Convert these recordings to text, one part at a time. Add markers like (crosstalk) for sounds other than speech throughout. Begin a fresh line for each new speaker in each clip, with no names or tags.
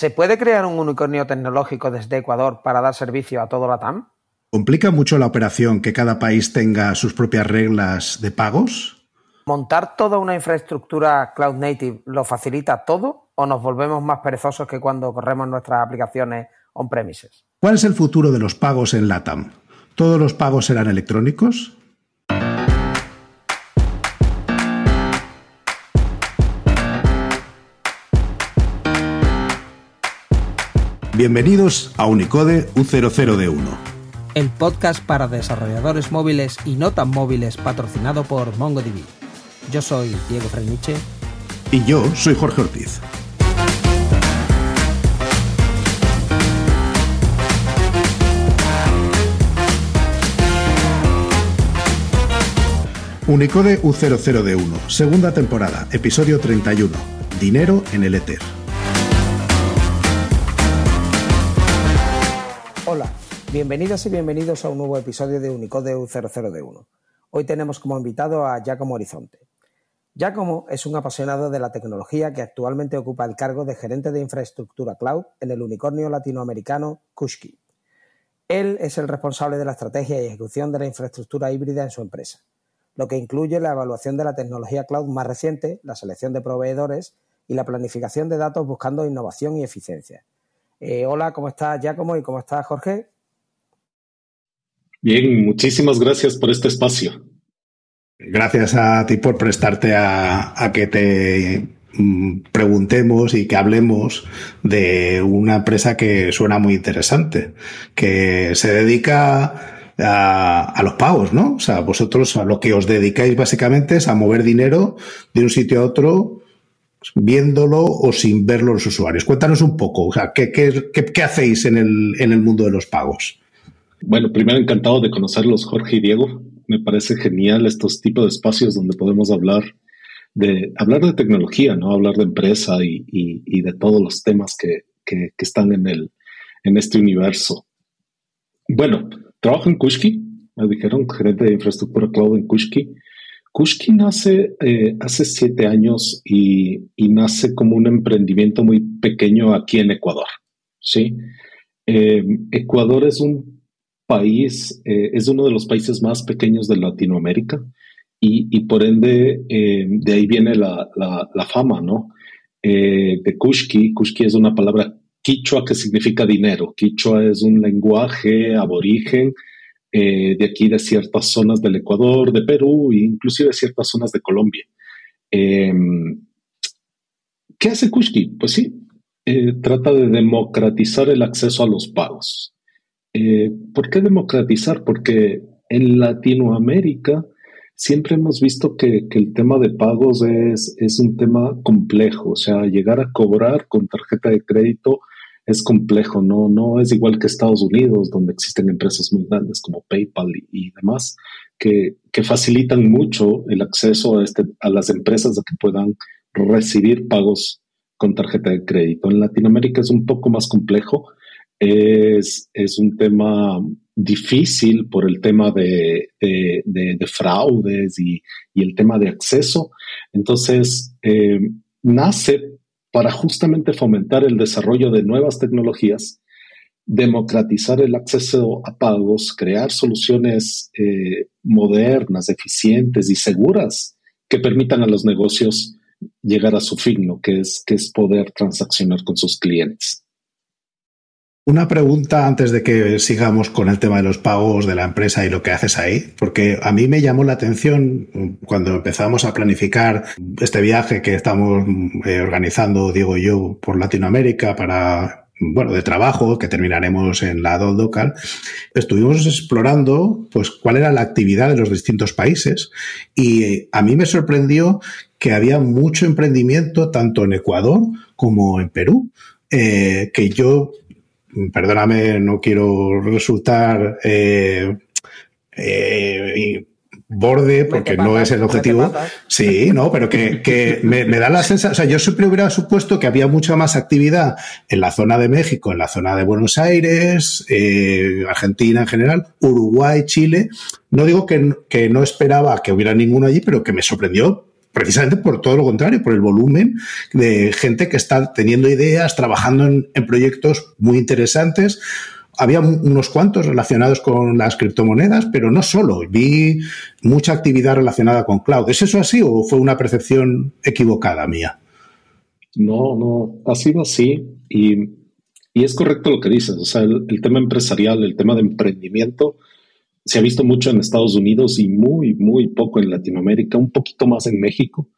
¿Se puede crear un unicornio tecnológico desde Ecuador para dar servicio a todo la TAM?
¿Complica mucho la operación que cada país tenga sus propias reglas de pagos?
¿Montar toda una infraestructura cloud native lo facilita todo o nos volvemos más perezosos que cuando corremos nuestras aplicaciones on-premises?
¿Cuál es el futuro de los pagos en LATAM? ¿Todos los pagos serán electrónicos? Bienvenidos a Unicode U00D1.
El podcast para desarrolladores móviles y no tan móviles patrocinado por MongoDB. Yo soy Diego Freniche.
Y yo soy Jorge Ortiz. Unicode U00D1, segunda temporada, episodio 31. Dinero en el Ether.
Hola, bienvenidos y bienvenidos a un nuevo episodio de Unicode U00D1. Hoy tenemos como invitado a Giacomo Horizonte. Giacomo es un apasionado de la tecnología que actualmente ocupa el cargo de gerente de infraestructura cloud en el unicornio latinoamericano Kushki. Él es el responsable de la estrategia y ejecución de la infraestructura híbrida en su empresa, lo que incluye la evaluación de la tecnología cloud más reciente, la selección de proveedores y la planificación de datos buscando innovación y eficiencia. Eh, hola, ¿cómo estás, Giacomo? ¿Y cómo estás, Jorge?
Bien, muchísimas gracias por este espacio.
Gracias a ti por prestarte a, que te mm, preguntemos y que hablemos de una empresa que suena muy interesante, que se dedica a, a, los pagos, ¿no? O sea, vosotros a lo que os dedicáis básicamente es a mover dinero de un sitio a otro viéndolo o sin verlo los usuarios. Cuéntanos un poco, sea, ¿qué, qué, hacéis en el, en el mundo de los pagos?
Bueno, primero encantado de conocerlos, Jorge y Diego. Me parece genial estos tipos de espacios donde podemos hablar de, hablar de tecnología, ¿no? Hablar de empresa y, y, de todos los temas que, que, que, están en, el, en este universo. Bueno, trabajo en Kushki, me dijeron, gerente de infraestructura cloud en Kushki. Kushki nace eh, hace siete años y, nace como un emprendimiento muy pequeño aquí en Ecuador. ¿sí? Eh, Ecuador es un país, eh, es uno de los países más pequeños de Latinoamérica y, por ende de ahí viene la, fama, ¿no? de Kushki. Kushki es una palabra quichua que significa dinero. Quichua es un lenguaje aborigen eh, de aquí de ciertas zonas del Ecuador, de Perú e inclusive ciertas zonas de Colombia. Em, ¿Qué hace Kushki? Pues sí, eh, trata de democratizar el acceso a los pagos. Eh, ¿Por qué democratizar? Porque en Latinoamérica siempre hemos visto que, el tema de pagos es, es, un tema complejo, o sea, llegar a cobrar con tarjeta de crédito es complejo, no, no es igual que Estados Unidos, donde existen empresas muy grandes como PayPal y, demás, que, facilitan mucho el acceso a, este, a las empresas a que puedan recibir pagos con tarjeta de crédito. En Latinoamérica es un poco más complejo, es, es un tema difícil por el tema de, de, fraudes y, el tema de acceso. Entonces, eh, nace para justamente fomentar el desarrollo de nuevas tecnologías, democratizar el acceso a pagos, crear soluciones eh, modernas, eficientes y seguras que permitan a los negocios llegar a su fin, es, que es poder transaccionar con sus clientes.
Una pregunta antes de que sigamos con el tema de los pagos de la empresa y lo que haces ahí, porque a mí me llamó la atención cuando empezamos a planificar este viaje que estamos eh, organizando, Diego y yo, por Latinoamérica para, bueno, de trabajo, que terminaremos en la DOT local, estuvimos explorando, pues, cuál era la actividad de los distintos países y a mí me sorprendió que había mucho emprendimiento tanto en Ecuador como en Perú. Eh, que yo perdóname, no quiero resultar eh, eh, borde porque no es el objetivo. Sí, no, pero que, me, da la sensación, o sea, yo siempre hubiera supuesto que había mucha más actividad en la zona de México, en la zona de Buenos Aires, eh, Argentina en general, Uruguay, Chile. No digo que, que no esperaba que hubiera ninguno allí, pero que me sorprendió precisamente por todo lo contrario, por el volumen de gente que está teniendo ideas, trabajando en, proyectos muy interesantes había unos cuantos relacionados con las criptomonedas, pero no solo. Vi mucha actividad relacionada con cloud. ¿Es eso así o fue una percepción equivocada mía?
No, no, ha sido así y, es correcto lo que dices. O sea, el, tema empresarial, el tema de emprendimiento, se ha visto mucho en Estados Unidos y muy, muy poco en Latinoamérica, un poquito más en México,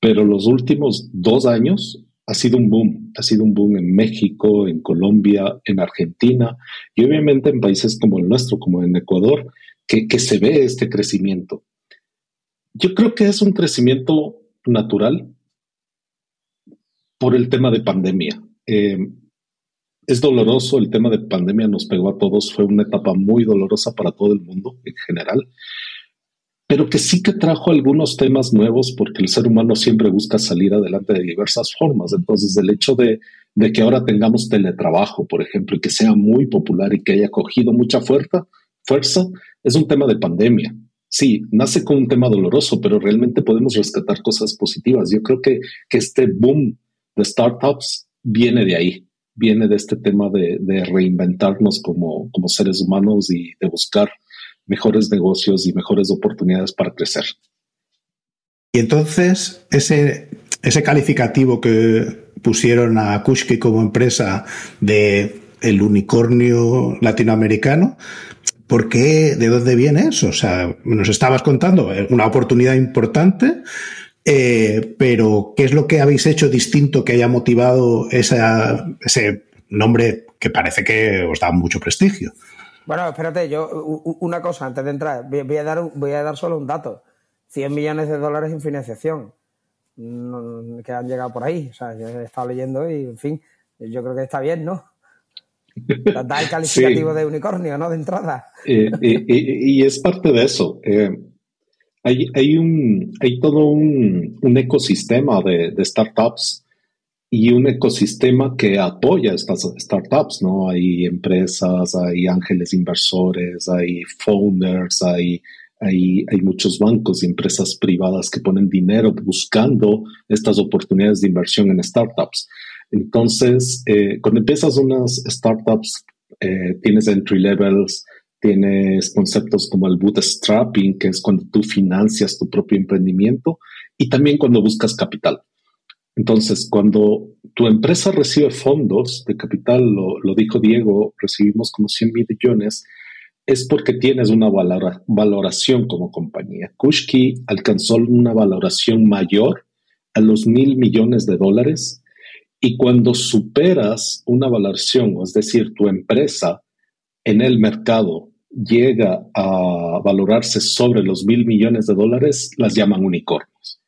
pero los últimos dos años ha sido un boom, ha sido un boom en México, en Colombia, en Argentina y obviamente en países como el nuestro, como en Ecuador, que, se ve este crecimiento. Yo creo que es un crecimiento natural por el tema de pandemia. Eh, es doloroso, el tema de pandemia nos pegó a todos, fue una etapa muy dolorosa para todo el mundo en general, pero que sí que trajo algunos temas nuevos porque el ser humano siempre busca salir adelante de diversas formas. Entonces, el hecho de, que ahora tengamos teletrabajo, por ejemplo, y que sea muy popular y que haya cogido mucha fuerza, fuerza, es un tema de pandemia. Sí, nace con un tema doloroso, pero realmente podemos rescatar cosas positivas. Yo creo que, que este boom de startups viene de ahí, viene de este tema de, reinventarnos como, seres humanos y de buscar mejores negocios y mejores oportunidades para crecer.
Y entonces, ese, ese calificativo que pusieron a Kushki como empresa de el unicornio latinoamericano, ¿por qué? ¿De dónde viene eso? O sea, nos estabas contando eh, una oportunidad importante, eh, pero ¿qué es lo que habéis hecho distinto que haya motivado esa, ese nombre que parece que os da mucho prestigio?
Bueno, espérate, yo una cosa antes de entrar, voy a dar, voy a dar solo un dato. 100 millones de dólares en financiación que han llegado por ahí. O sea, yo he estado leyendo y, en fin, yo creo que está bien, ¿no? Da el (laughs) calificativo de unicornio, ¿no? De entrada.
Eh, y es parte de eso. Eh, hay, hay, un, hay todo un, un ecosistema de, startups y un ecosistema que apoya estas startups, ¿no? Hay empresas, hay ángeles inversores, hay founders, hay, hay, hay muchos bancos y empresas privadas que ponen dinero buscando estas oportunidades de inversión en startups. Entonces, eh, cuando empiezas unas startups, eh, tienes entry levels, tienes conceptos como el bootstrapping, que es cuando tú financias tu propio emprendimiento, y también cuando buscas capital. Entonces, cuando tu empresa recibe fondos de capital, lo, dijo Diego, recibimos como 100 millones, es porque tienes una valoración como compañía. Kushki alcanzó una valoración mayor a los mil millones de dólares y cuando superas una valoración, es decir, tu empresa en el mercado llega a valorarse sobre los mil millones de dólares, las llaman unicornios.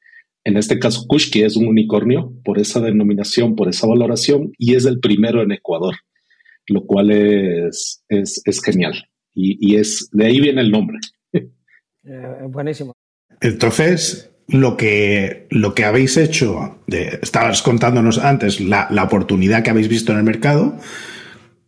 En este caso, Kushki es un unicornio por esa denominación, por esa valoración, y es el primero en Ecuador, lo cual es, es, genial. Y, es de ahí viene el nombre.
Eh, buenísimo.
Entonces, lo que, lo que habéis hecho, de, estabas contándonos antes la, la, oportunidad que habéis visto en el mercado,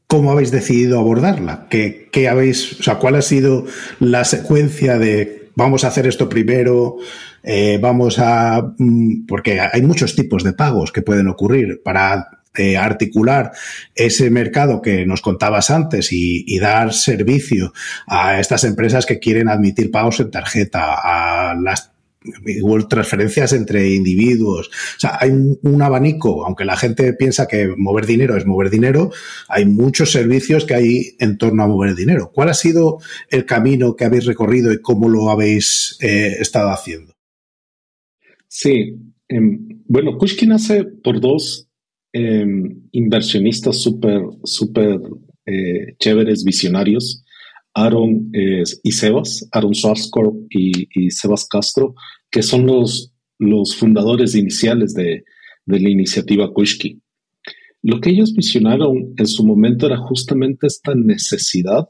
¿cómo habéis decidido abordarla? ¿Qué, qué habéis, o sea, cuál ha sido la secuencia de vamos a hacer esto primero? Eh, vamos a, mm, porque hay muchos tipos de pagos que pueden ocurrir para eh, articular ese mercado que nos contabas antes y, dar servicio a estas empresas que quieren admitir pagos en tarjeta, a las transferencias entre individuos. O sea, hay un, abanico, aunque la gente piensa que mover dinero es mover dinero, hay muchos servicios que hay en torno a mover dinero. ¿Cuál ha sido el camino que habéis recorrido y cómo lo habéis eh, estado haciendo?
Sí, em, bueno, Kushki nace por dos em, inversionistas súper, súper eh, chéveres, visionarios, Aaron y Sebas, Aaron Schwarzkopf y, Sebas Castro, que son los, los fundadores iniciales de, la iniciativa Kushki. Lo que ellos visionaron en su momento era justamente esta necesidad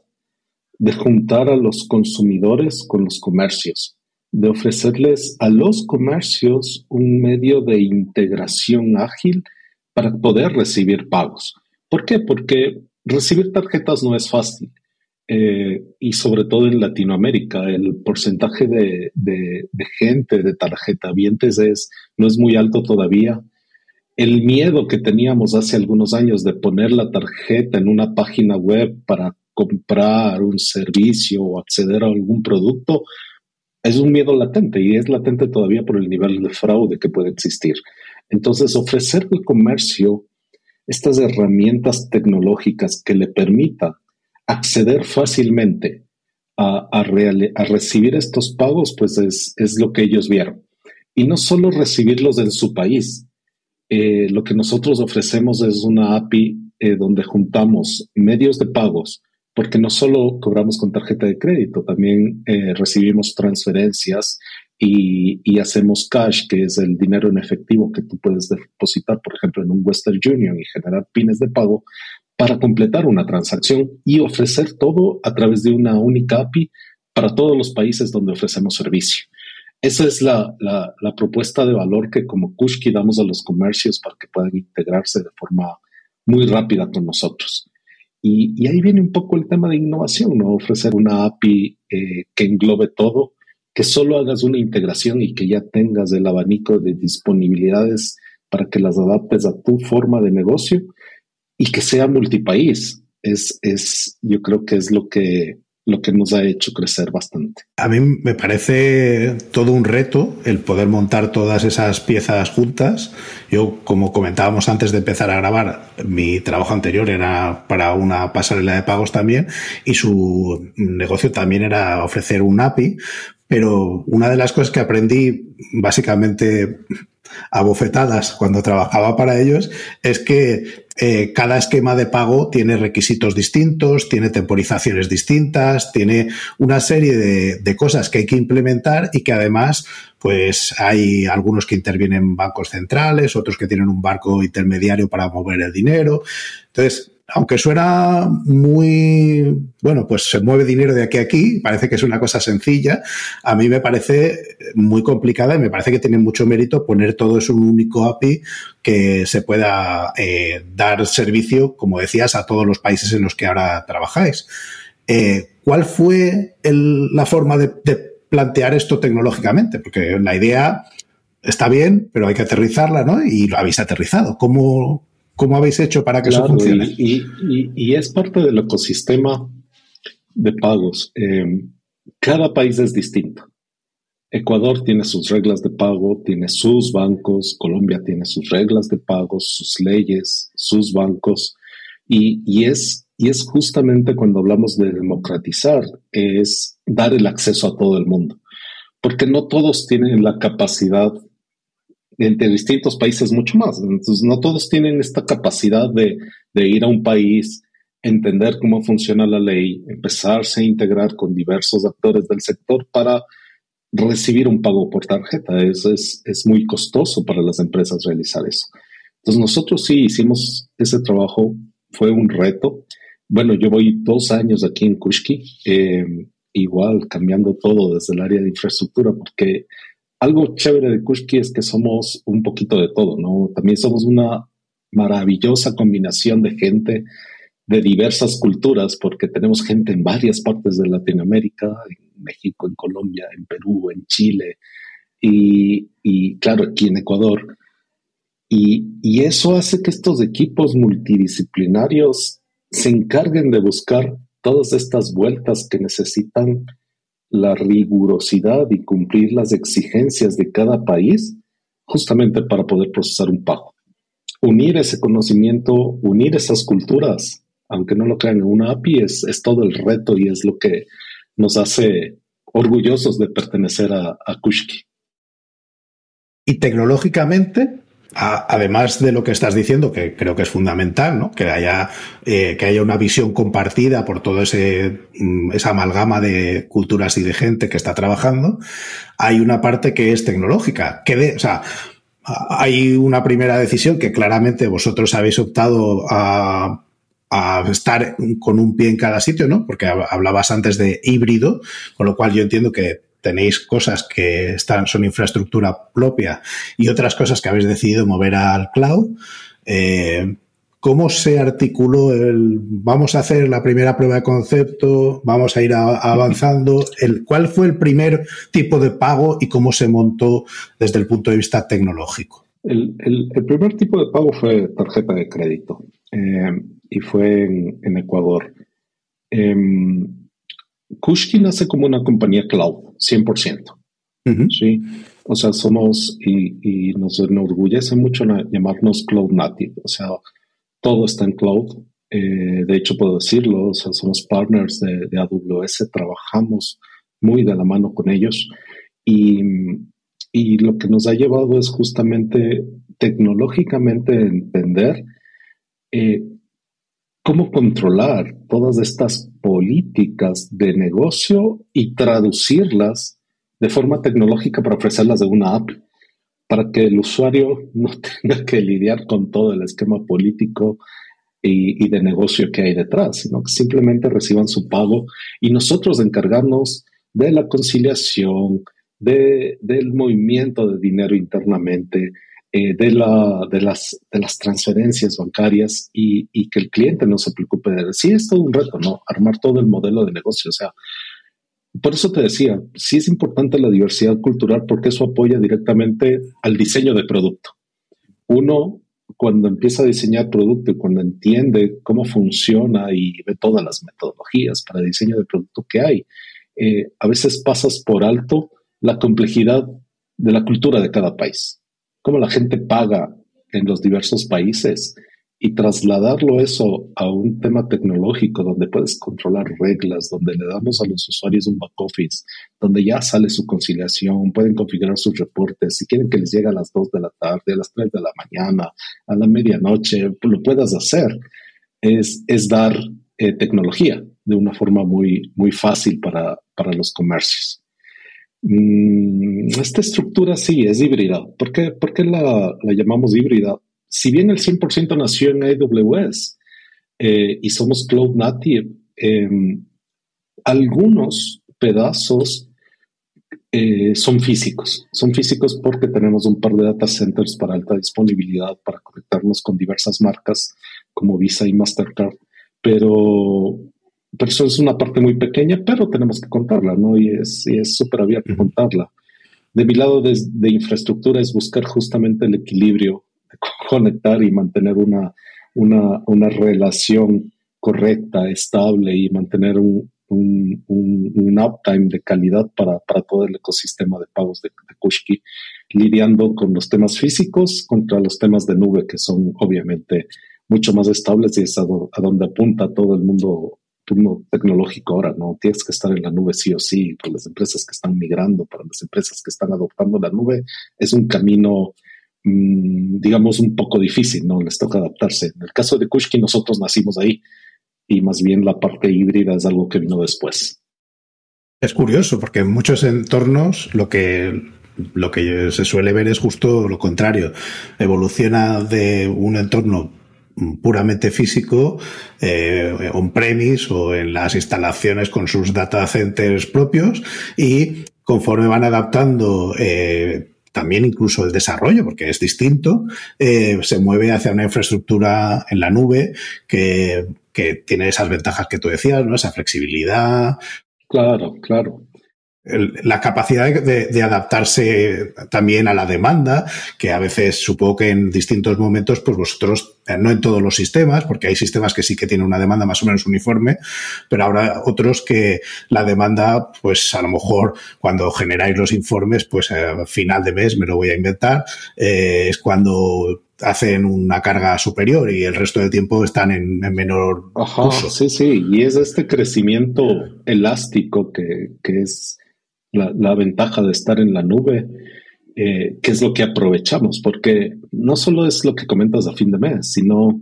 de juntar a los consumidores con los comercios de ofrecerles a los comercios un medio de integración ágil para poder recibir pagos. ¿Por qué? Porque recibir tarjetas no es fácil. Eh, y sobre todo en Latinoamérica, el porcentaje de, gente, de tarjetavientes es, no es muy alto todavía. El miedo que teníamos hace algunos años de poner la tarjeta en una página web para comprar un servicio o acceder a algún producto es un miedo latente y es latente todavía por el nivel de fraude que puede existir. Entonces, ofrecer al comercio estas herramientas tecnológicas que le permita acceder fácilmente a, recibir estos pagos, pues es, lo que ellos vieron. Y no solo recibirlos en su país. Eh, lo que nosotros ofrecemos es una API eh, donde juntamos medios de pagos, porque no solo cobramos con tarjeta de crédito, también eh, recibimos transferencias y, y, hacemos cash, que es el dinero en efectivo que tú puedes depositar, por ejemplo, en un Western Union y generar pines de pago para completar una transacción y ofrecer todo a través de una única API para todos los países donde ofrecemos servicio. Esa es la, propuesta de valor que como Kushki damos a los comercios para que puedan integrarse de forma muy rápida con nosotros. Y, ahí viene un poco el tema de innovación, ¿no? Ofrecer una API eh, que englobe todo, que solo hagas una integración y que ya tengas el abanico de disponibilidades para que las adaptes a tu forma de negocio y que sea multipaís. Es, es, yo creo que es lo que, lo que nos ha hecho crecer bastante.
A mí me parece todo un reto el poder montar todas esas piezas juntas. Yo, como comentábamos antes de empezar a grabar, mi trabajo anterior era para una pasarela de pagos también y su negocio también era ofrecer un API. Pero una de las cosas que aprendí básicamente a bofetadas cuando trabajaba para ellos es que eh, cada esquema de pago tiene requisitos distintos, tiene temporizaciones distintas, tiene una serie de, de, cosas que hay que implementar y que además, pues hay algunos que intervienen bancos centrales, otros que tienen un barco intermediario para mover el dinero. Entonces, aunque suena muy, bueno, pues se mueve dinero de aquí a aquí, parece que es una cosa sencilla, a mí me parece muy complicada y me parece que tiene mucho mérito poner todo eso en un único API que se pueda eh, dar servicio, como decías, a todos los países en los que ahora trabajáis. Eh, ¿Cuál fue la forma de, plantear esto tecnológicamente? Porque la idea está bien, pero hay que aterrizarla, ¿no? Y lo habéis aterrizado. ¿Cómo, ¿Cómo habéis hecho para que eso funcione?
Y, es parte del ecosistema de pagos. Eh, cada país es distinto. Ecuador tiene sus reglas de pago, tiene sus bancos, Colombia tiene sus reglas de pago, sus leyes, sus bancos, y, es, y es justamente cuando hablamos de democratizar, es dar el acceso a todo el mundo, porque no todos tienen la capacidad entre distintos países mucho más. Entonces, no todos tienen esta capacidad de, ir a un país, entender cómo funciona la ley, empezarse a integrar con diversos actores del sector para recibir un pago por tarjeta. Es, es, es muy costoso para las empresas realizar eso. Entonces, nosotros sí hicimos ese trabajo, fue un reto. Bueno, yo voy dos años aquí en Kushki, eh, igual cambiando todo desde el área de infraestructura, porque algo chévere de Kushki es que somos un poquito de todo, ¿no? También somos una maravillosa combinación de gente de diversas culturas, porque tenemos gente en varias partes de Latinoamérica, en México, en Colombia, en Perú, en Chile y, claro, aquí en Ecuador. Y, y eso hace que estos equipos multidisciplinarios se encarguen de buscar todas estas vueltas que necesitan la rigurosidad y cumplir las exigencias de cada país justamente para poder procesar un pago. Unir ese conocimiento, unir esas culturas, aunque no lo crean en una API, es, todo el reto y es lo que nos hace orgullosos de pertenecer a, a Kushki.
Y tecnológicamente, además de lo que estás diciendo, que creo que es fundamental, ¿no? que, haya, eh, que haya una visión compartida por todo ese, mm, esa amalgama de culturas y de gente que está trabajando, hay una parte que es tecnológica. Que de, o sea, hay una primera decisión que claramente vosotros habéis optado a, a estar con un pie en cada sitio, ¿no? Porque hablabas antes de híbrido, con lo cual yo entiendo que tenéis cosas que están, son infraestructura propia y otras cosas que habéis decidido mover al cloud. Eh, ¿Cómo se articuló el vamos a hacer la primera prueba de concepto, vamos a ir avanzando? El, ¿Cuál fue el primer tipo de pago y cómo se montó desde el punto de vista tecnológico?
El, primer tipo de pago fue tarjeta de crédito eh, y fue en, Ecuador. Eh, Kushki nace como una compañía cloud, 100%. ¿sí? O sea, somos y, y, nos enorgullece mucho llamarnos cloud native. O sea, todo está en cloud. Eh, de hecho, puedo decirlo, o sea, somos partners de, de, AWS, trabajamos muy de la mano con ellos y, y lo que nos ha llevado es justamente tecnológicamente entender eh, cómo controlar todas estas políticas de negocio y traducirlas de forma tecnológica para ofrecerlas de una app para que el usuario no (laughs) tenga que lidiar con todo el esquema político y, de negocio que hay detrás, sino que simplemente reciban su pago. Y nosotros encargarnos de la conciliación, de, del movimiento de dinero internamente, eh, de, la, de, las, transferencias bancarias y, que el cliente no se preocupe de sí, es todo un reto, ¿no? Armar todo el modelo de negocio, o sea, por eso te decía, sí es importante la diversidad cultural porque eso apoya directamente al diseño de producto. Uno, cuando empieza a diseñar producto y cuando entiende cómo funciona y ve todas las metodologías para diseño de producto que hay, eh, a veces pasas por alto la complejidad de la cultura de cada país, cómo la gente paga en los diversos países y trasladarlo eso a un tema tecnológico donde puedes controlar reglas, donde le damos a los usuarios un back office, donde ya sale su conciliación, pueden configurar sus reportes, si quieren que les llegue a las 2 de la tarde, a las 3 de la mañana, a la medianoche, lo puedas hacer, es, es dar eh, tecnología de una forma muy, muy fácil para, para los comercios. Mm, esta estructura sí es híbrida. ¿Por qué, ¿Por qué la, la llamamos híbrida? si bien el 100% nació en AWS eh, y somos cloud native, em, algunos pedazos eh, son físicos. Son físicos porque tenemos un par de data centers para alta disponibilidad, para conectarnos con diversas marcas como Visa y Mastercard. Pero, pero eso es una parte muy pequeña, pero tenemos que contarla, ¿no? Y es súper abierto contarla. De mi lado de, de infraestructura es buscar justamente el equilibrio (laughs) conectar y mantener una, una, una relación correcta, estable y mantener un, un, un, uptime de calidad para, para, todo el ecosistema de pagos de, de Kushki, lidiando con los temas físicos contra los temas de nube, que son obviamente mucho más estables y es a, donde apunta todo el mundo, tecnológico ahora, ¿no? Tienes que estar en la nube sí o sí, para las empresas que están migrando, para las empresas que están adoptando la nube, es un camino Mm, digamos, un poco difícil, ¿no? Les toca adaptarse. En el caso de Kushki, nosotros nacimos ahí y más bien la parte híbrida es algo que vino después.
Es curioso porque en muchos entornos lo que, lo que se suele ver es justo lo contrario. Evoluciona de un entorno puramente físico, eh, on-premise o en las instalaciones con sus data centers propios y conforme van adaptando eh, también incluso el desarrollo, porque es distinto, eh, se mueve hacia una infraestructura en la nube que, que tiene esas ventajas que tú decías, ¿no? Esa flexibilidad.
Claro, claro
la capacidad de, adaptarse también a la demanda, que a veces supongo que en distintos momentos, pues vosotros, eh, no en todos los sistemas, porque hay sistemas que sí que tienen una demanda más o menos uniforme, pero habrá otros que la demanda, pues a lo mejor cuando generáis los informes, pues a final de mes, me lo voy a inventar, eh, es cuando hacen una carga superior y el resto del tiempo están en, menor
Ajá, Sí, sí, y es este crecimiento elástico que, que es la, ventaja de estar en la nube, eh, que es lo que aprovechamos, porque no solo es lo que comentas a fin de mes, sino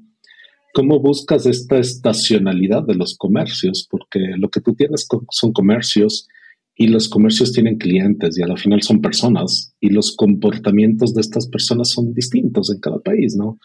cómo buscas esta estacionalidad de los comercios, porque lo que tú tienes son comercios y los comercios tienen clientes y a la final son personas y los comportamientos de estas personas son distintos en cada país, ¿no?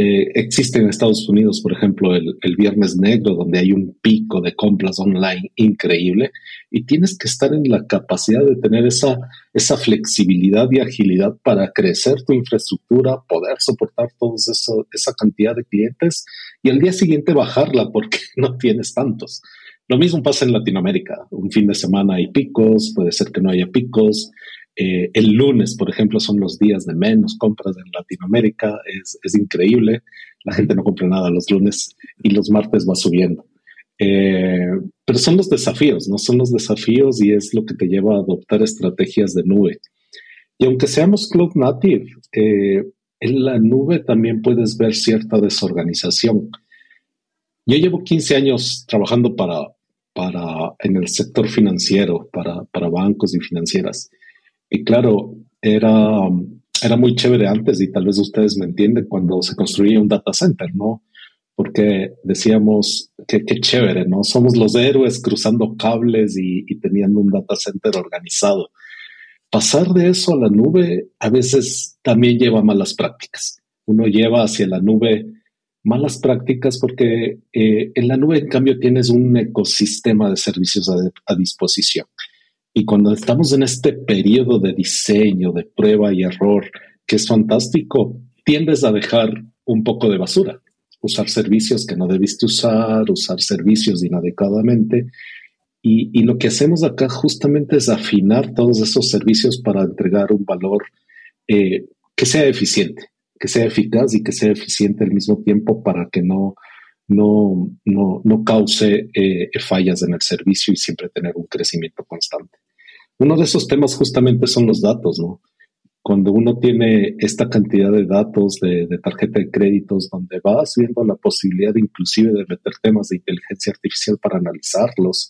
Eh, existe en Estados Unidos, por ejemplo, el, Viernes Negro, donde hay un pico de compras online increíble y tienes que estar en la capacidad de tener esa, esa flexibilidad y agilidad para crecer tu infraestructura, poder soportar toda esa cantidad de clientes y al día siguiente bajarla porque (laughs) no tienes tantos. Lo mismo pasa en Latinoamérica. Un fin de semana hay picos, puede ser que no haya picos. Eh, el lunes, por ejemplo, son los días de menos compras en Latinoamérica. Es, increíble. La gente no compra nada los lunes y los martes va subiendo. Eh, pero son los desafíos, ¿no? Son los desafíos y es lo que te lleva a adoptar estrategias de nube. Y aunque seamos cloud native, eh, en la nube también puedes ver cierta desorganización. Yo llevo 15 años trabajando para, para, en el sector financiero, para, para bancos y financieras. Y claro, era, era muy chévere antes y tal vez ustedes me entienden cuando se construía un data center, ¿no? Porque decíamos que qué chévere, ¿no? Somos los héroes cruzando cables y, teniendo un data center organizado. Pasar de eso a la nube a veces también lleva malas prácticas. Uno lleva hacia la nube malas prácticas porque eh, en la nube, en cambio, tienes un ecosistema de servicios a disposición. Y cuando estamos en este periodo de diseño, de prueba y error, que es fantástico, tiendes a dejar un poco de basura, usar servicios que no debiste usar, usar servicios inadecuadamente. Y, lo que hacemos acá justamente es afinar todos esos servicios para entregar un valor eh, que sea eficiente, que sea eficaz y que sea eficiente al mismo tiempo para que no, no, no, cause eh, fallas en el servicio y siempre tener un crecimiento constante. Uno de esos temas justamente son los datos, ¿no? Cuando uno tiene esta cantidad de datos de, tarjeta de créditos, donde vas viendo la posibilidad inclusive de meter temas de inteligencia artificial para analizarlos,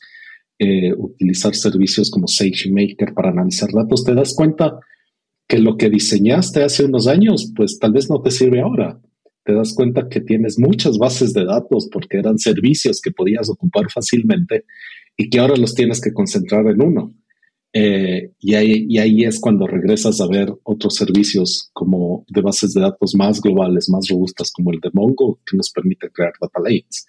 eh, utilizar servicios como SageMaker para analizar datos, te das cuenta que lo que diseñaste hace unos años, pues tal vez no te sirve ahora. Te das cuenta que tienes muchas bases de datos porque eran servicios que podías ocupar fácilmente y que ahora los tienes que concentrar en uno. Eh, y, ahí, ahí es cuando regresas a ver otros servicios como de bases de datos más globales, más robustas, como el de Mongo, que nos permite crear data lakes.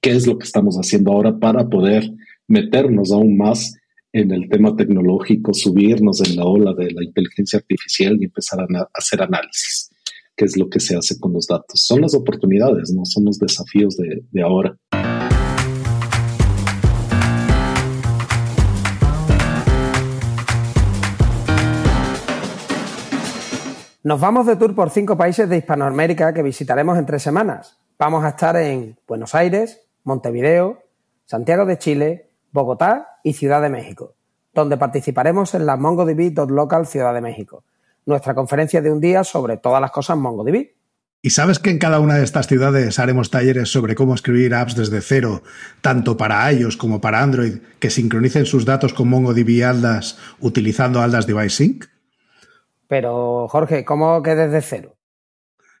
¿Qué es lo que estamos haciendo ahora para poder meternos aún más en el tema tecnológico, subirnos en la ola de la inteligencia artificial y empezar a, hacer análisis? ¿Qué es lo que se hace con los datos? Son las oportunidades, no son los desafíos de, de ahora.
Nos vamos de tour por cinco países de Hispanoamérica que visitaremos en tres semanas. Vamos a estar en Buenos Aires, Montevideo, Santiago de Chile, Bogotá y Ciudad de México, donde participaremos en la MongoDB.local Ciudad de México, nuestra conferencia de un día sobre todas las cosas MongoDB.
¿Y sabes que en cada una de estas ciudades haremos talleres sobre cómo escribir apps desde cero, tanto para iOS como para Android, que sincronicen sus datos con MongoDB Aldas utilizando Aldas Device Sync?
Pero, Jorge, ¿cómo que desde cero?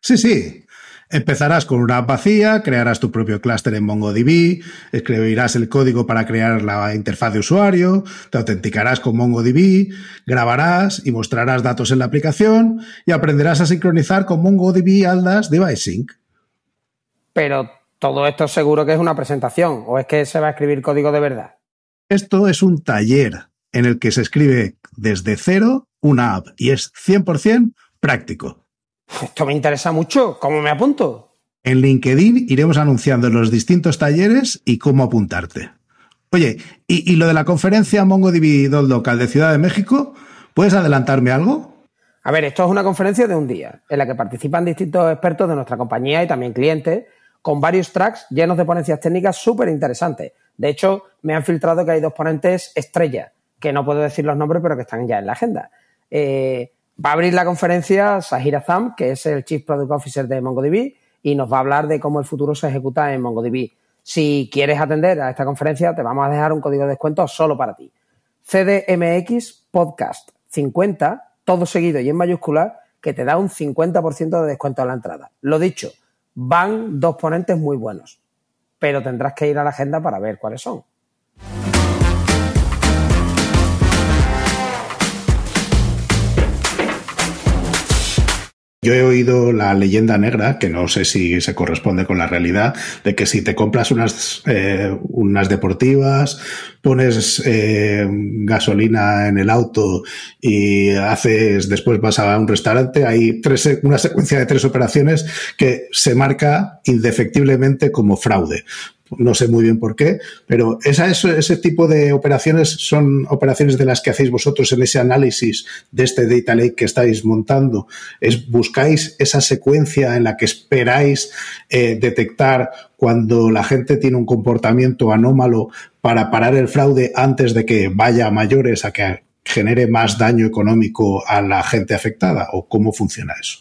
Sí, sí. Empezarás con una app vacía, crearás tu propio clúster en MongoDB, escribirás el código para crear la interfaz de usuario, te autenticarás con MongoDB, grabarás y mostrarás datos en la aplicación y aprenderás a sincronizar con MongoDB Aldas Device Sync.
Pero todo esto seguro que es una presentación, o es que se va a escribir código de verdad.
Esto es un taller en el que se escribe desde cero una app y es 100% práctico.
Esto me interesa mucho. ¿Cómo me apunto?
En LinkedIn iremos anunciando los distintos talleres y cómo apuntarte. Oye, ¿y, lo de la conferencia MongoDB Local de Ciudad de México? ¿Puedes adelantarme algo?
A ver, esto es una conferencia de un día, en la que participan distintos expertos de nuestra compañía y también clientes, con varios tracks llenos de ponencias técnicas súper interesantes. De hecho, me han filtrado que hay dos ponentes estrella, que no puedo decir los nombres, pero que están ya en la agenda. Eh, va a abrir la conferencia Sahir Azam, que es el Chief Product Officer de MongoDB, y nos va a hablar de cómo el futuro se ejecuta en MongoDB. Si quieres atender a esta conferencia, te vamos a dejar un código de descuento solo para ti. CDMX Podcast 50, todo seguido y en mayúscula, que te da un 50% de descuento a la entrada. Lo dicho, van dos ponentes muy buenos, pero tendrás que ir a la agenda para ver cuáles son.
Yo he oído la leyenda negra, que no sé si se corresponde con la realidad, de que si te compras unas, eh, unas deportivas, pones eh, gasolina en el auto y haces, después vas a un restaurante, hay tres, una secuencia de tres operaciones que se marca indefectiblemente como fraude no sé muy bien por qué, pero ese tipo de operaciones son operaciones de las que hacéis vosotros en ese análisis de este data lake que estáis montando. Es buscáis esa secuencia en la que esperáis eh, detectar cuando la gente tiene un comportamiento anómalo para parar el fraude antes de que vaya a mayores, a que genere más daño económico a la gente afectada, o cómo funciona eso.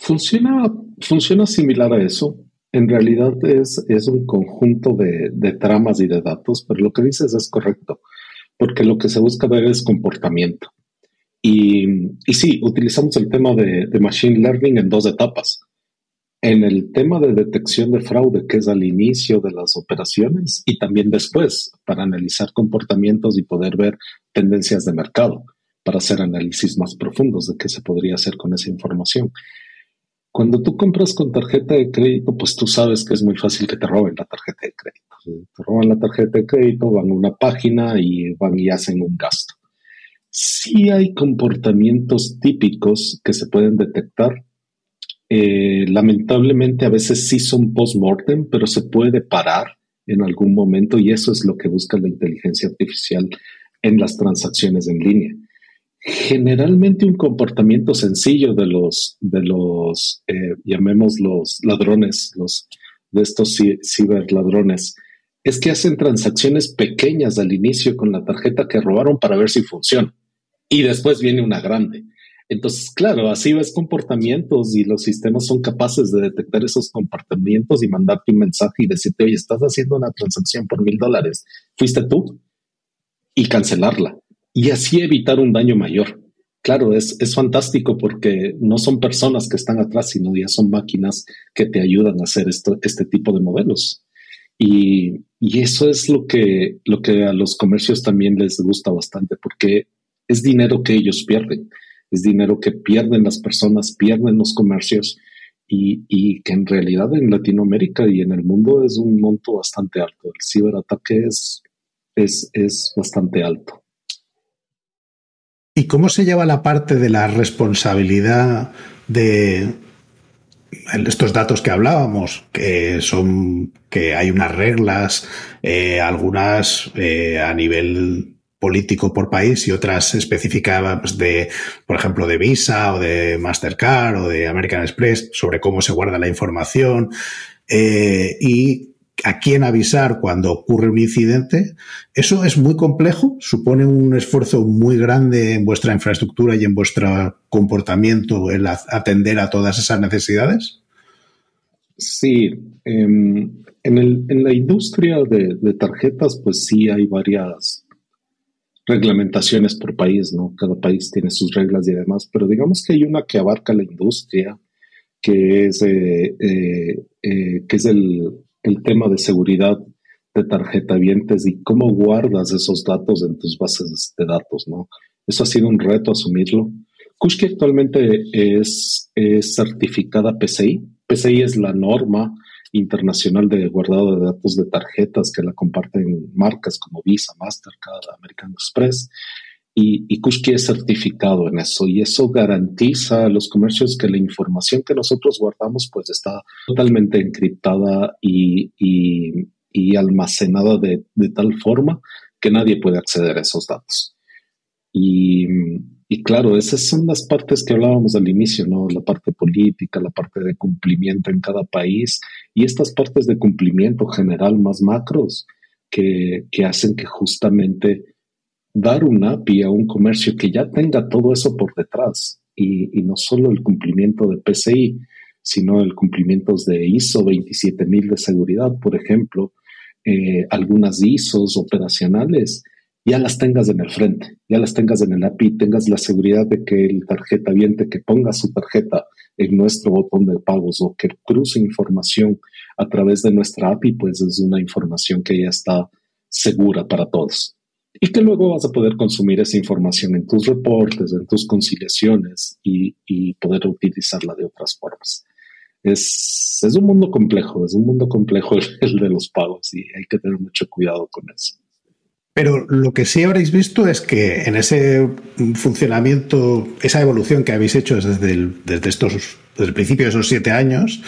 Funciona, funciona similar a eso. En realidad es, es un conjunto de, tramas y de datos, pero lo que dices es correcto, porque lo que se busca ver es comportamiento. Y, y sí, utilizamos el tema de, de, Machine Learning en dos etapas. En el tema de detección de fraude, que es al inicio de las operaciones, y también después, para analizar comportamientos y poder ver tendencias de mercado, para hacer análisis más profundos de qué se podría hacer con esa información. Cuando tú compras con tarjeta de crédito, pues tú sabes que es muy fácil que te roben la tarjeta de crédito. Te roban la tarjeta de crédito, van a una página y van y hacen un gasto. Sí hay comportamientos típicos que se pueden detectar. Eh, lamentablemente a veces sí son post-mortem, pero se puede parar en algún momento y eso es lo que busca la inteligencia artificial en las transacciones en línea generalmente un comportamiento sencillo de los, de los eh, llamemos los ladrones, los, de estos ciberladrones, es que hacen transacciones pequeñas al inicio con la tarjeta que robaron para ver si funciona. Y después viene una grande. Entonces, claro, así ves comportamientos y los sistemas son capaces de detectar esos comportamientos y mandarte un mensaje y decirte, oye, estás haciendo una transacción por mil dólares. ¿Fuiste tú? Y cancelarla y así evitar un daño mayor. Claro, es, es fantástico porque no son personas que están atrás, sino ya son máquinas que te ayudan a hacer esto, este tipo de modelos. Y, y eso es lo que, lo que a los comercios también les gusta bastante, porque es dinero que ellos pierden, es dinero que pierden las personas, pierden los comercios y, y, que en realidad en Latinoamérica y en el mundo es un monto bastante alto. El ciberataque es, es, es bastante alto.
¿Y cómo se lleva la parte de la responsabilidad de estos datos que hablábamos, que son que hay unas reglas, eh, algunas eh, a nivel político por país y otras específicas de, por ejemplo, de Visa o de Mastercard o de American Express sobre cómo se guarda la información eh, y a quién avisar cuando ocurre un incidente, eso es muy complejo, supone un esfuerzo muy grande en vuestra infraestructura y en vuestro comportamiento el atender a todas esas necesidades.
Sí, em, en, la industria de, tarjetas, pues sí hay varias reglamentaciones por país, ¿no? Cada país tiene sus reglas y demás, pero digamos que hay una que abarca la industria, que es, eh, eh, eh, que es el el tema de seguridad de tarjeta vientes y cómo guardas esos datos en tus bases de datos, ¿no? Eso ha sido un reto asumirlo. Kushki actualmente es, certificada PCI. PCI es la norma internacional de guardado de datos de tarjetas que la comparten marcas como Visa, Mastercard, American Express. Y, y Kushki es certificado en eso y eso garantiza a los comercios que la información que nosotros guardamos pues está totalmente encriptada y, y, almacenada de, de, tal forma que nadie puede acceder a esos datos. Y, y, claro, esas son las partes que hablábamos al inicio, ¿no? La parte política, la parte de cumplimiento en cada país y estas partes de cumplimiento general más macros que, que hacen que justamente dar un API a un comercio que ya tenga todo eso por detrás y, no solo el cumplimiento de PCI, sino el cumplimiento de ISO 27000 de seguridad, por ejemplo, eh, algunas ISOs operacionales, ya las tengas en el frente, ya las tengas en el API, tengas la seguridad de que el tarjeta viente que ponga su tarjeta en nuestro botón de pagos o que cruce información a través de nuestra API, pues es una información que ya está segura para todos. Y que luego vas a poder consumir esa información en tus reportes, en tus conciliaciones y, poder utilizarla de otras formas. Es, es, un mundo complejo, es un mundo complejo el de los pagos y hay que tener mucho cuidado con eso.
Pero lo que sí habréis visto es que en ese funcionamiento, esa evolución que habéis hecho desde el, desde estos, desde el principio de esos siete años,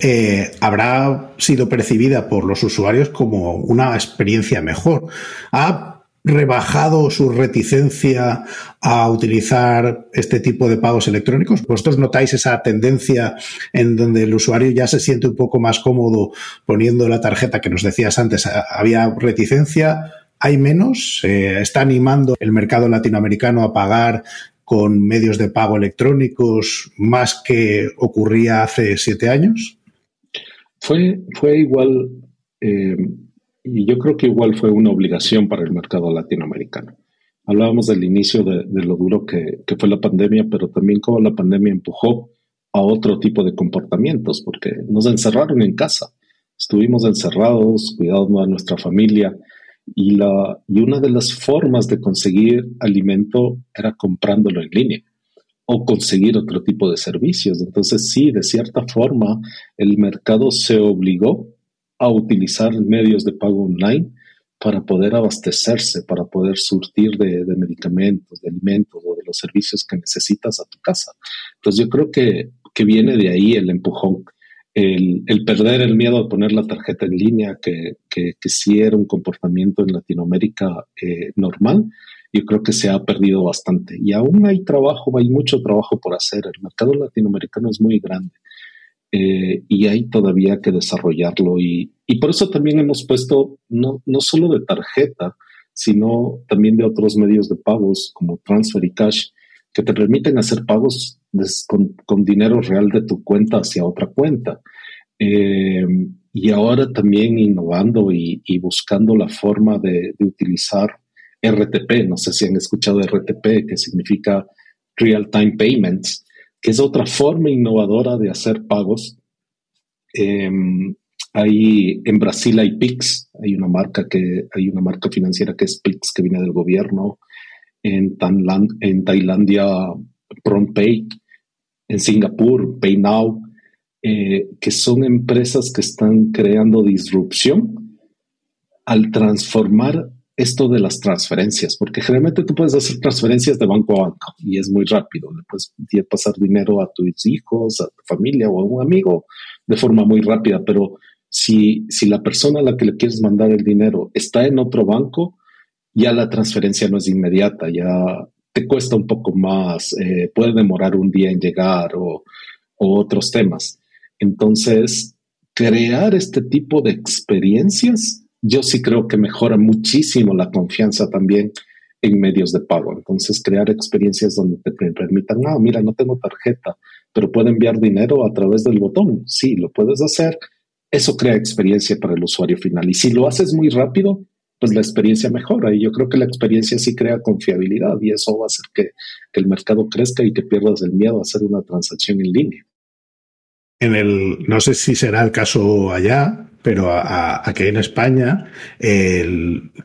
eh, habrá sido percibida por los usuarios como una experiencia mejor. ¿Ha rebajado su reticencia a utilizar este tipo de pagos electrónicos? ¿Vosotros notáis esa tendencia en donde el usuario ya se siente un poco más cómodo poniendo la tarjeta que nos decías antes? ¿Había reticencia? hay menos, está animando el mercado latinoamericano a pagar con medios de pago electrónicos más que ocurría hace siete años?
Fue, fue igual, eh, y yo creo que igual fue una obligación para el mercado latinoamericano. Hablábamos del inicio de, lo duro que, que, fue la pandemia, pero también cómo la pandemia empujó a otro tipo de comportamientos, porque nos encerraron en casa. Estuvimos encerrados, cuidando a nuestra familia, y, la, y una de las formas de conseguir alimento era comprándolo en línea o conseguir otro tipo de servicios. Entonces sí, de cierta forma, el mercado se obligó a utilizar medios de pago online para poder abastecerse, para poder surtir de, de, medicamentos, de alimentos o de los servicios que necesitas a tu casa. Entonces yo creo que, que viene de ahí el empujón el, perder el miedo a poner la tarjeta en línea, que, que, sí era un comportamiento en Latinoamérica eh, normal, yo creo que se ha perdido bastante. Y aún hay trabajo, hay mucho trabajo por hacer. El mercado latinoamericano es muy grande eh, y hay todavía que desarrollarlo. Y, y, por eso también hemos puesto no, no solo de tarjeta, sino también de otros medios de pagos como Transfer y Cash, que te permiten hacer pagos con, dinero real de tu cuenta hacia otra cuenta. Eh, y ahora también innovando y, buscando la forma de, utilizar RTP. No sé si han escuchado RTP, que significa Real Time Payments, es otra forma innovadora de hacer pagos. Eh, en Brasil hay Pix, hay una marca que hay una marca financiera que es Pix que viene del gobierno. En, en Tailandia PromptPay en Singapur, PayNow, eh, que son empresas que están creando disrupción al transformar esto de las transferencias, porque generalmente tú puedes hacer transferencias de banco a banco y es muy rápido, le puedes pasar dinero a tus hijos, a tu familia o a un amigo de forma muy rápida, pero si, si la persona a la que le quieres mandar el dinero está en otro banco, ya la transferencia no es inmediata, ya te cuesta un poco más, eh, puede demorar un día en llegar o, otros temas. Entonces, crear este tipo de experiencias, yo sí creo que mejora muchísimo la confianza también en medios de pago. Entonces, crear experiencias donde te permitan, ah, mira, no tengo tarjeta, pero puedo enviar dinero a través del botón. Sí, lo puedes hacer. Eso crea experiencia para el usuario final. Y si lo haces muy rápido, pues la experiencia mejora. Y yo creo que la experiencia sí crea confiabilidad y eso va a hacer que, el mercado crezca y que pierdas el miedo a hacer una transacción en línea.
En el, no sé si será el caso allá, pero aquí en España,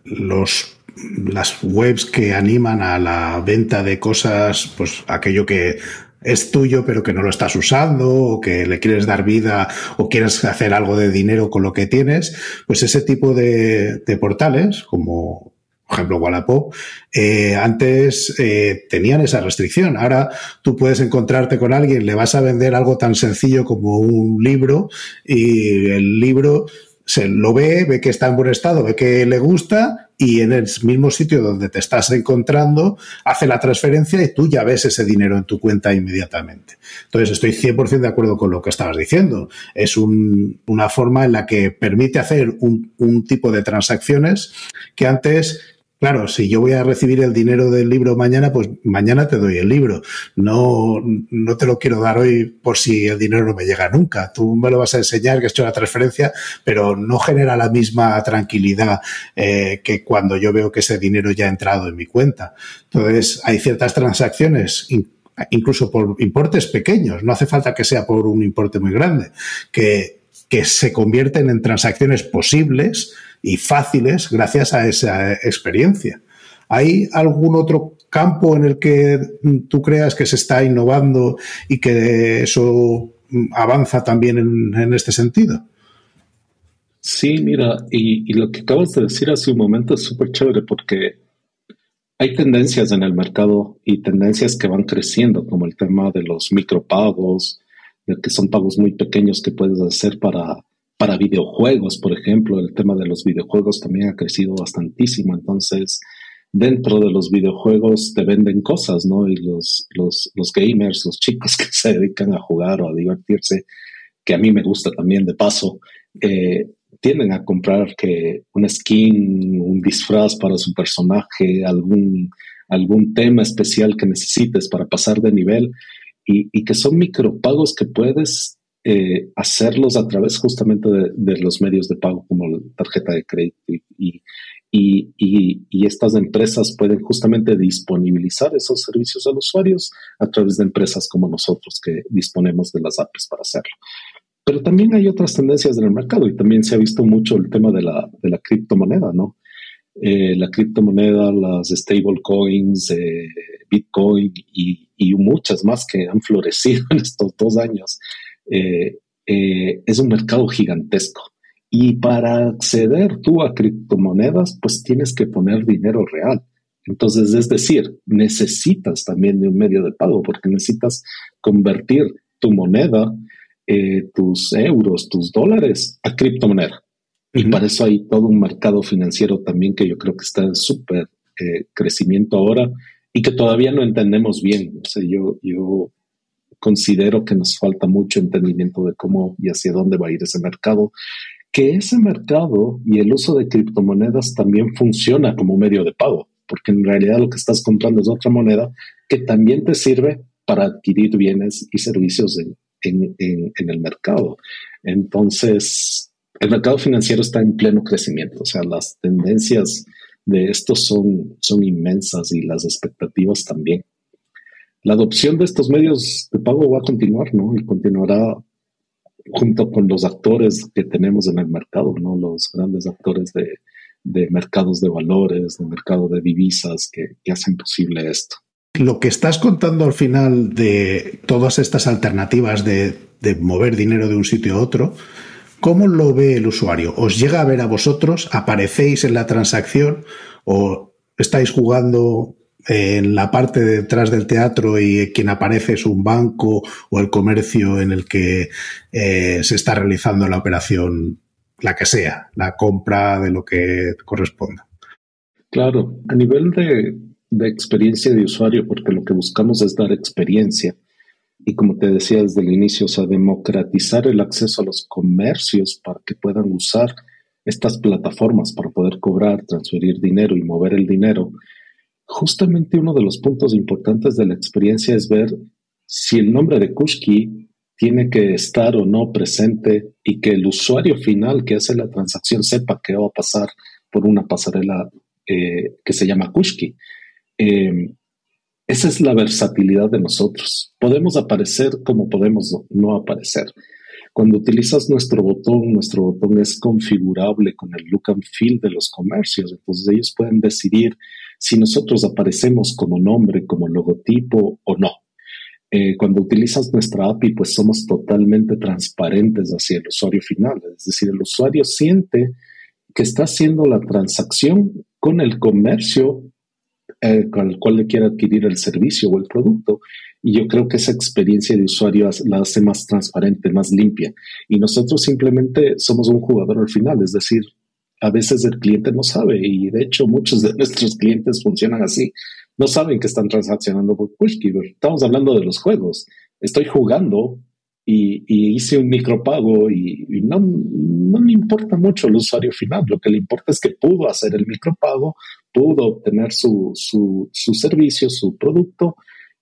los las webs que animan a la venta de cosas, pues aquello que es tuyo pero que no lo estás usando o que le quieres dar vida o quieres hacer algo de dinero con lo que tienes, pues ese tipo de, portales, como por ejemplo Wallapop, eh, antes eh, tenían esa restricción. Ahora tú puedes encontrarte con alguien, le vas a vender algo tan sencillo como un libro y el libro se lo ve, ve que está en buen estado, ve que le gusta y en el mismo sitio donde te estás encontrando hace la transferencia y tú ya ves ese dinero en tu cuenta inmediatamente. Entonces estoy 100% de acuerdo con lo que estabas diciendo. Es una forma en la que permite hacer un, un tipo de transacciones que antes Claro, si yo voy a recibir el dinero del libro mañana, pues mañana te doy el libro. No, no te lo quiero dar hoy por si el dinero no me llega nunca. Tú me lo vas a enseñar que he hecho la transferencia, pero no genera la misma tranquilidad eh, que cuando yo veo que ese dinero ya ha entrado en mi cuenta. Entonces, hay ciertas transacciones, incluso por importes pequeños, no hace falta que sea por un importe muy grande, que, que se convierten en transacciones posibles y fáciles gracias a esa experiencia. ¿Hay algún otro campo en el que tú creas que se está innovando y que eso avanza también en, este sentido?
Sí, mira, y, lo que acabas de decir hace un momento es súper chévere porque hay tendencias en el mercado y tendencias que van creciendo, como el tema de los micropagos, que son pagos muy pequeños que puedes hacer para, para videojuegos, por ejemplo. El tema de los videojuegos también ha crecido bastantísimo. Entonces, dentro de los videojuegos te venden cosas, ¿no? Y los, los, los gamers, los chicos (laughs) que se dedican a jugar o a divertirse, que a mí me gusta también de paso, eh, tienden a comprar que una skin, un disfraz para su personaje, algún, algún tema especial que necesites para pasar de nivel y, y que son micropagos que puedes eh, hacerlos a través justamente de, los medios de pago como la tarjeta de crédito y, estas empresas pueden justamente disponibilizar esos servicios a los usuarios a través de empresas como nosotros que disponemos de las apps para hacerlo. Pero también hay otras tendencias en el mercado y también se ha visto mucho el tema de la, de la criptomoneda, ¿no? Eh, la criptomoneda, las stable coins, eh, Bitcoin y, muchas más que han florecido (laughs) en estos dos años. Eh, es un mercado gigantesco y para acceder tú a criptomonedas, pues tienes que poner dinero real. Entonces, es decir, necesitas también de un medio de pago porque necesitas convertir tu moneda, eh, tus euros, tus dólares a criptomoneda. Y para eso hay todo un mercado financiero también que yo creo que está en súper eh, crecimiento ahora y que todavía no entendemos bien. O sea, yo, yo considero que nos falta mucho entendimiento de cómo y hacia dónde va a ir ese mercado que ese mercado y el uso de criptomonedas también funciona como medio de pago, porque en realidad lo que estás comprando es otra moneda que también te sirve para adquirir bienes y servicios en, el mercado. Entonces, el mercado financiero está en pleno crecimiento, o sea, las tendencias de esto son, son inmensas y las expectativas también. La adopción de estos medios de pago va a continuar, ¿no? Y continuará junto con los actores que tenemos en el mercado, ¿no? Los grandes actores de, mercados de valores, de mercado de divisas que, hacen posible esto.
Lo que estás contando al final de todas estas alternativas de, de mover dinero de un sitio a otro, ¿cómo lo ve el usuario? ¿Os llega a ver a vosotros? ¿Aparecéis en la transacción? ¿O estáis jugando en la parte detrás del teatro y quien aparece es un banco o el comercio en el que eh, se está realizando la operación, la que sea, la compra de lo que corresponda.
Claro, a nivel de, de experiencia de usuario, porque lo que buscamos es dar experiencia. Y como te decía desde el inicio, o sea, democratizar el acceso a los comercios para que puedan usar estas plataformas para poder cobrar, transferir dinero y mover el dinero justamente uno de los puntos importantes de la experiencia es ver si el nombre de Kushki tiene que estar o no presente y que el usuario final que hace la transacción sepa que va a pasar por una pasarela eh, que se llama Kushki. Eh, esa es la versatilidad de nosotros. Podemos aparecer como podemos no aparecer. Cuando utilizas nuestro botón, nuestro botón es configurable con el look and feel de los comercios. Entonces ellos pueden decidir si nosotros aparecemos como nombre, como logotipo o no. Eh, cuando utilizas nuestra API, pues somos totalmente transparentes hacia el usuario final. Es decir, el usuario siente que está haciendo la transacción con el comercio eh, el cual le quiere adquirir el servicio o el producto. Y yo creo que esa experiencia de usuario la hace más transparente, más limpia. Y nosotros simplemente somos un jugador al final, es decir, a veces el cliente no sabe y de hecho muchos de (laughs) nuestros clientes funcionan así. No saben que están transaccionando por Pushkeeper. Estamos hablando de los juegos. Estoy jugando y, hice un micropago y, no, no me importa mucho el usuario final. Lo que le importa es que pudo hacer el micropago, pudo obtener su, su, su servicio, su producto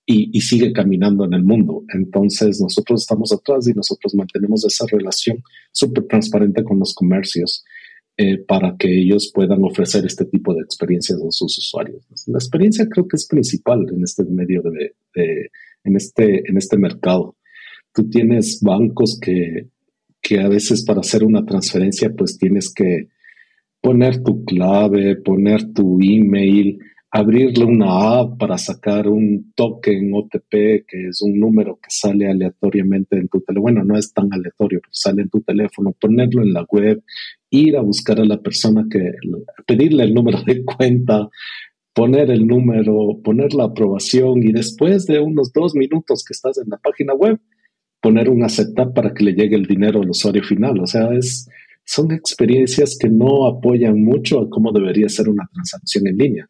y, y, sigue caminando en el mundo. Entonces nosotros estamos atrás y nosotros mantenemos esa relación súper transparente con los comercios. Eh, para que ellos puedan ofrecer este tipo de experiencias a sus usuarios. La experiencia creo que es principal en este medio de, en este, en este mercado. Tú tienes bancos que, que a veces para hacer una transferencia pues tienes que poner tu clave, poner tu email, abrirle una app para sacar un token OTP, que es un número que sale aleatoriamente en tu teléfono. Bueno, no es tan aleatorio, pero sale en tu teléfono, ponerlo en la web, ir a buscar a la persona que, pedirle el número de cuenta, poner el número, poner la aprobación y después de unos dos minutos que estás en la página web, poner un aceptar para que le llegue el dinero al usuario final. O sea, es, son experiencias que no apoyan mucho a cómo debería ser una transacción en línea.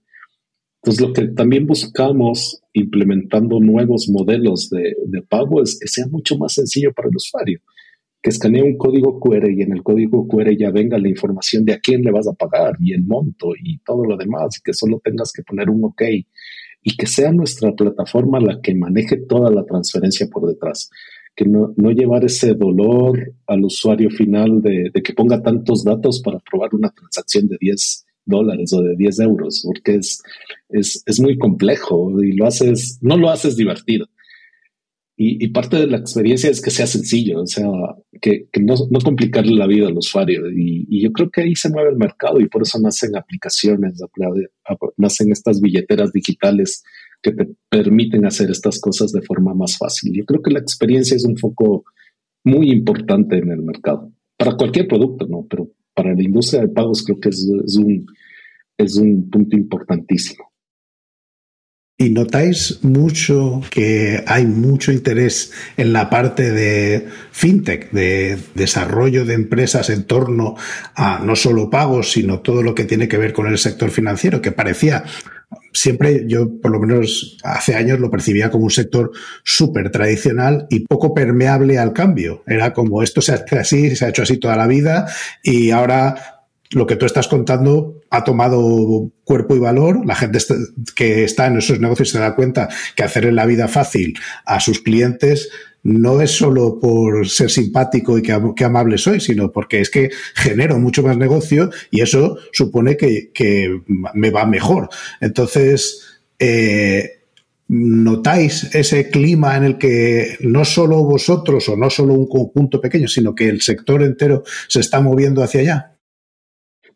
Entonces, lo que también buscamos implementando nuevos modelos de, pago es que sea mucho más sencillo para el usuario, que escanee un código QR y en el código QR ya venga la información de a quién le vas a pagar y el monto y todo lo demás, que solo tengas que poner un OK y que sea nuestra plataforma la que maneje toda la transferencia por detrás. Que no, llevar ese dolor al usuario final de, de que ponga tantos datos para probar una transacción de 10 dólares o de 10 euros, porque es, es, muy complejo y lo haces, no lo haces divertido. Y, parte de la experiencia es que sea sencillo, o sea, que, no, complicarle la vida al usuario. Y, yo creo que ahí se mueve el mercado y por eso nacen aplicaciones, nacen estas billeteras digitales que te permiten hacer estas cosas de forma más fácil. Yo creo que la experiencia es un foco muy importante en el mercado, para cualquier producto, ¿no? Pero para la industria de pagos creo que es, un, es un punto importantísimo.
¿Y notáis mucho que hay mucho interés en la parte de fintech, de desarrollo de empresas en torno a no solo pagos, sino todo lo que tiene que ver con el sector financiero, que parecía siempre yo, por lo menos hace años, lo percibía como un sector súper tradicional y poco permeable al cambio. Era como esto se hace así, se ha hecho así toda la vida y ahora lo que tú estás contando ha tomado cuerpo y valor. La gente que está en esos negocios se da cuenta que hacerle la vida fácil a sus clientes no es solo por ser simpático y que, amable soy, sino porque es que genero mucho más negocio y eso supone que, me va mejor. Entonces, eh, ¿notáis ese clima en el que no solo vosotros o no solo un conjunto pequeño, sino que el sector entero se está moviendo hacia allá?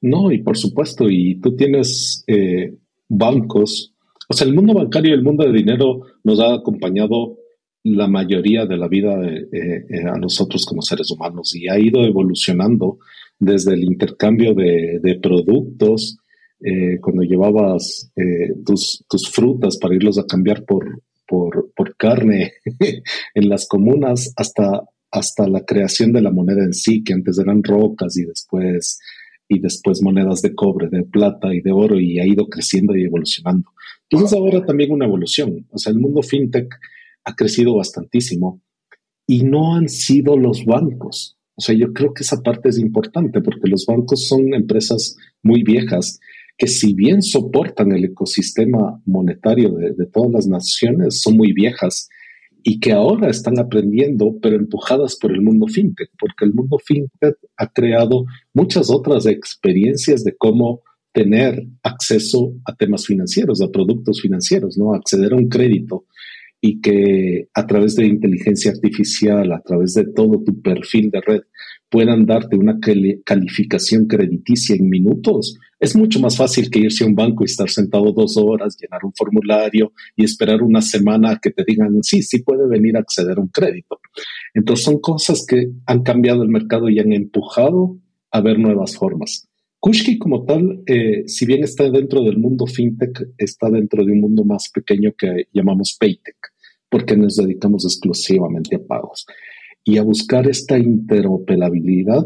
No, y por supuesto, y tú tienes eh, bancos, o sea, el mundo bancario y el mundo de dinero nos ha acompañado la mayoría de la vida eh, eh, a nosotros como seres humanos y ha ido evolucionando desde el intercambio de, productos, eh, cuando llevabas tus, frutas para irlos a cambiar por, por, por carne (laughs) en las comunas, hasta, hasta la creación de la moneda en sí, que antes eran rocas y después, y después monedas de cobre, de plata y de oro, y ha ido creciendo y evolucionando. Entonces ahora también una evolución. O sea, el mundo fintech ha crecido bastantísimo y no han sido los bancos. O sea, yo creo que esa parte es importante porque los bancos son empresas muy viejas que si bien soportan el ecosistema monetario de, todas las naciones, son muy viejas y que ahora están aprendiendo, pero empujadas por el mundo fintech, porque el mundo fintech ha creado muchas otras experiencias de cómo tener acceso a temas financieros, a productos financieros, ¿no? Acceder a un crédito, y que a través de inteligencia artificial, a través de todo tu perfil de red, puedan darte una calificación crediticia en minutos, es mucho más fácil que irse a un banco y estar sentado dos horas, llenar un formulario y esperar una semana a que te digan, sí, sí puede venir a acceder a un crédito. Entonces son cosas que han cambiado el mercado y han empujado a ver nuevas formas. Kushki como tal, eh, si bien está dentro del mundo fintech, está dentro de un mundo más pequeño que llamamos Paytech, porque nos dedicamos exclusivamente a pagos y a buscar esta interoperabilidad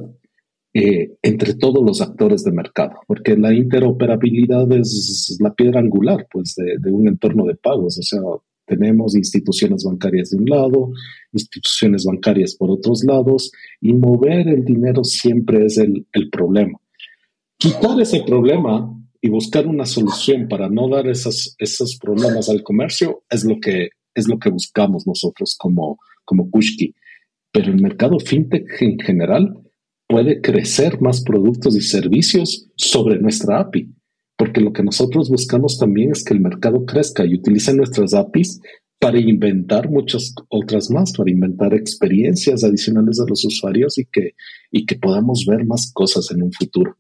eh, entre todos los actores de mercado, porque la interoperabilidad es la piedra angular pues, de, un entorno de pagos. O sea, tenemos instituciones bancarias de un lado, instituciones bancarias por otros lados, y mover el dinero siempre es el problema quitar ese problema y buscar una solución para no dar esos, esos problemas al comercio es lo que, es lo que buscamos nosotros como, como Kushki. Pero el mercado fintech en general puede crecer más productos y servicios sobre nuestra API, porque lo que nosotros buscamos también es que el mercado crezca y utilice nuestras APIs para inventar muchas otras más, para inventar experiencias adicionales a los usuarios y que, y que podamos ver más cosas en un futuro.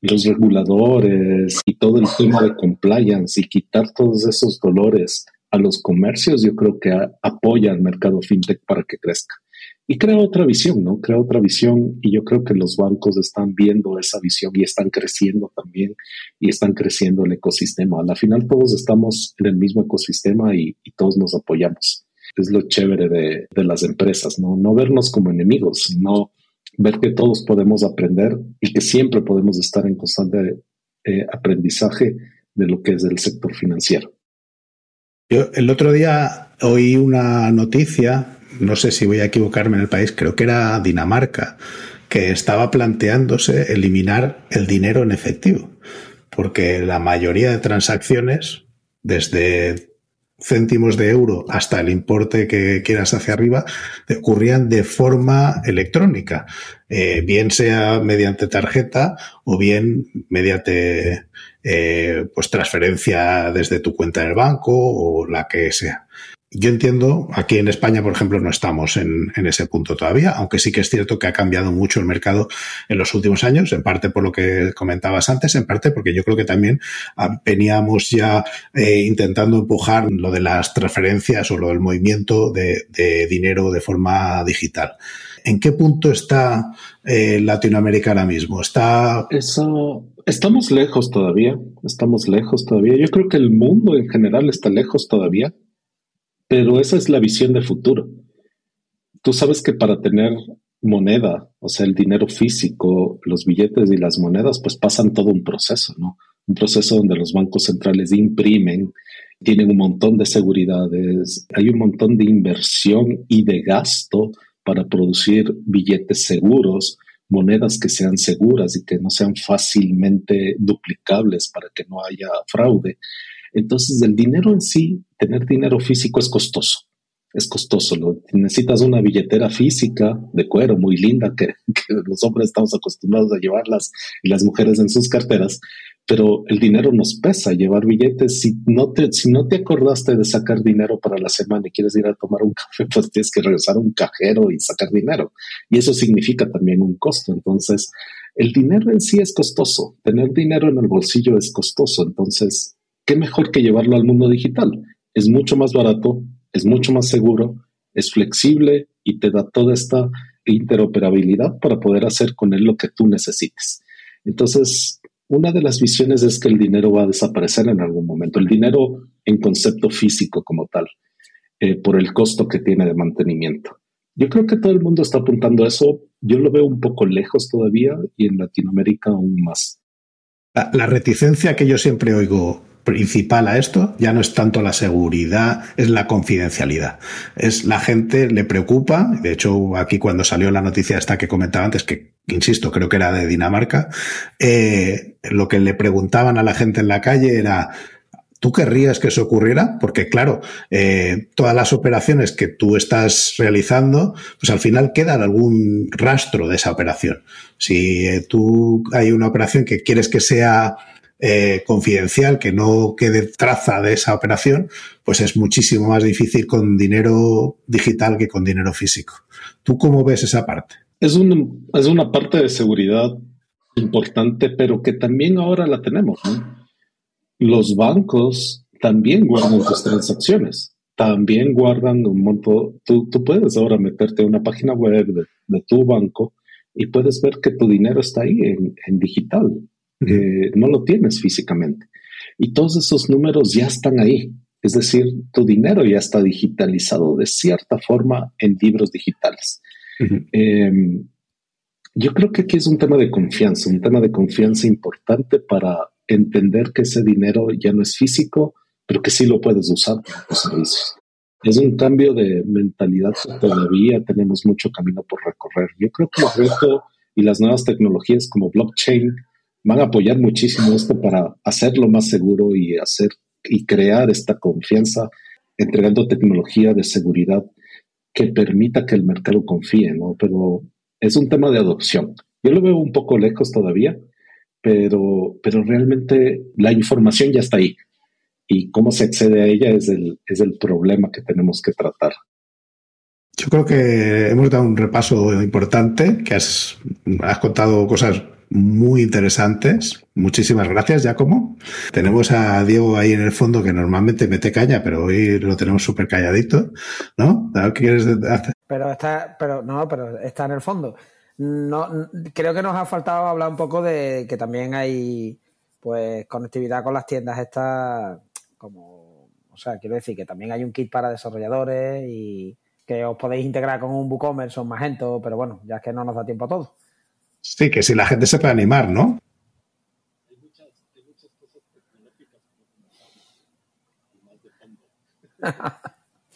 los reguladores y todo el tema de compliance y quitar todos esos dolores a los comercios, yo creo que apoya al mercado fintech para que crezca. Y crea otra visión, ¿no? Crea otra visión y yo creo que los bancos están viendo esa visión y están creciendo también y están creciendo el ecosistema. A la final todos estamos en el mismo ecosistema y, todos nos apoyamos. Es lo chévere de, de las empresas, ¿no? No vernos como enemigos, sino ver que todos podemos aprender y que siempre podemos estar en constante eh, aprendizaje de lo que es el sector financiero.
Yo el otro día oí una noticia, no sé si voy a equivocarme en el país, creo que era Dinamarca, que estaba planteándose eliminar el dinero en efectivo, porque la mayoría de transacciones, desde céntimos de euro hasta el importe que quieras hacia arriba, ocurrían de forma electrónica, eh, bien sea mediante tarjeta o bien mediante eh, pues transferencia desde tu cuenta en el banco o la que sea. Yo entiendo, aquí en España, por ejemplo, no estamos en, ese punto todavía, aunque sí que es cierto que ha cambiado mucho el mercado en los últimos años, en parte por lo que comentabas antes, en parte porque yo creo que también ah, veníamos ya eh, intentando empujar lo de las transferencias o lo del movimiento de, dinero de forma digital. ¿En qué punto está eh, Latinoamérica ahora mismo? Está.
Eso. Estamos lejos todavía. Estamos lejos todavía. Yo creo que el mundo en general está lejos todavía pero esa es la visión de futuro. Tú sabes que para tener moneda, o sea, el dinero físico, los billetes y las monedas, pues pasan todo un proceso, ¿no? Un proceso donde los bancos centrales imprimen, tienen un montón de seguridades, hay un montón de inversión y de gasto para producir billetes seguros, monedas que sean seguras y que no sean fácilmente duplicables para que no haya fraude. Entonces, el dinero en sí, tener dinero físico es costoso. Es costoso. necesitas una billetera física de cuero muy linda (laughs) que, los hombres estamos acostumbrados a llevarlas y las mujeres en sus carteras. Pero el dinero nos pesa llevar billetes. Si no te, si no te acordaste de sacar dinero para la semana y quieres ir a tomar un (laughs) café, pues tienes que regresar a un cajero y sacar dinero. Y eso significa también un costo. Entonces, el dinero en sí es costoso. Tener dinero en el bolsillo es costoso. Entonces, ¿qué mejor que llevarlo al mundo digital? Es mucho más barato, es mucho más seguro, es flexible y te da toda esta interoperabilidad para poder hacer con él lo que tú necesites. Entonces, una de las visiones es que el dinero va a desaparecer en algún momento, el dinero en concepto físico como tal, eh, por el costo que tiene de mantenimiento. Yo creo que todo el mundo está apuntando a eso. Yo lo veo un poco lejos todavía y en Latinoamérica aún más.
la reticencia que yo siempre oigo principal a esto ya no es tanto la seguridad, es la confidencialidad. Es la gente le preocupa, de hecho aquí cuando salió la noticia esta que comentaba antes, que insisto, creo que era de Dinamarca, eh, lo que le preguntaban a la gente en la calle era, ¿Tú querrías que eso ocurriera? Porque claro, eh, todas las operaciones que tú estás realizando, pues al final queda algún rastro de esa operación. Si eh, tú hay una operación que quieres que sea eh, confidencial, que no quede traza de esa operación, pues es muchísimo más difícil con dinero digital que con dinero físico. ¿Tú cómo ves esa parte?
Es, un, es una parte de seguridad importante, pero que también ahora la tenemos. Los bancos también guardan tus transacciones, también guardan un monto. Tú, tú puedes ahora meterte a una página web de, tu banco y puedes ver que tu dinero está ahí en, en digital no lo tienes físicamente. Y todos esos números ya están ahí. Es decir, tu dinero ya está digitalizado de cierta forma en libros digitales. Em, yo creo que aquí es un tema de confianza, un tema de confianza importante para entender que ese dinero ya no es físico, pero que sí lo puedes usar para tus servicios. Es un cambio de mentalidad todavía tenemos mucho camino por recorrer. Yo creo que el reto y las nuevas tecnologías como blockchain van a apoyar muchísimo esto para hacerlo más seguro y hacer y crear esta confianza, entregando tecnología de seguridad que permita que el mercado confíe, ¿no? Pero es un tema de adopción. Yo lo veo un poco lejos todavía, pero, pero realmente la información ya está ahí. Y cómo se accede a ella es el, es el problema que tenemos que tratar.
Yo creo que hemos dado un repaso importante, que has, has contado cosas
muy interesantes. Muchísimas gracias, Giacomo. Tenemos a Diego ahí en el fondo que normalmente mete caña, pero hoy lo tenemos súper calladito, ¿no? ¿Qué quieres hacer?
Pero está, pero no, pero está en el fondo. No, creo que nos ha faltado hablar un poco de que también hay pues conectividad con las tiendas estas como o sea, quiero decir que también hay un kit para desarrolladores y que os podéis integrar con un WooCommerce o Magento, pero bueno, ya es que no nos da tiempo a todo.
Sí, que si la gente se puede animar, ¿no?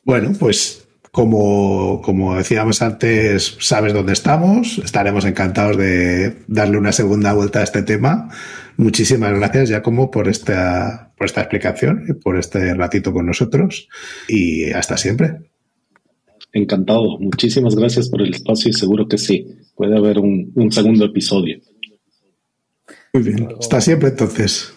bueno, pues como, como decíamos antes, sabes dónde estamos. Estaremos encantados de darle una segunda vuelta a este tema. Muchísimas gracias, Giacomo, por esta, por esta explicación y por este ratito con nosotros. Y hasta siempre.
Encantado. Muchísimas gracias por el espacio y seguro que sí. Puede haber un, un segundo episodio.
Muy bien. Hasta siempre entonces.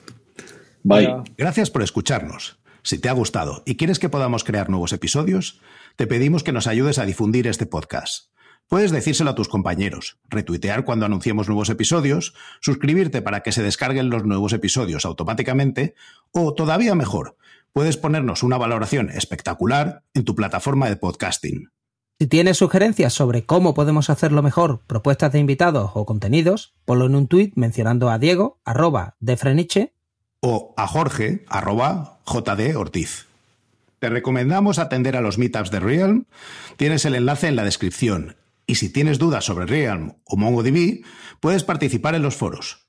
Bye.
Gracias por escucharnos. Si te ha gustado y quieres que podamos crear nuevos episodios, te pedimos que nos ayudes a difundir este podcast. Puedes decírselo a tus compañeros, retuitear cuando anunciemos nuevos episodios, suscribirte para que se descarguen los nuevos episodios automáticamente o, todavía mejor, puedes ponernos una valoración espectacular en tu plataforma de podcasting.
Si tienes sugerencias sobre cómo podemos hacerlo mejor, propuestas de invitados o contenidos, ponlo en un tuit mencionando a Diego, arroba de Freniche,
o a Jorge, arroba JD Ortiz. Te recomendamos atender a los meetups de Realm. Tienes el enlace en la descripción. Y si tienes dudas sobre Realm o MongoDB, puedes participar en los foros.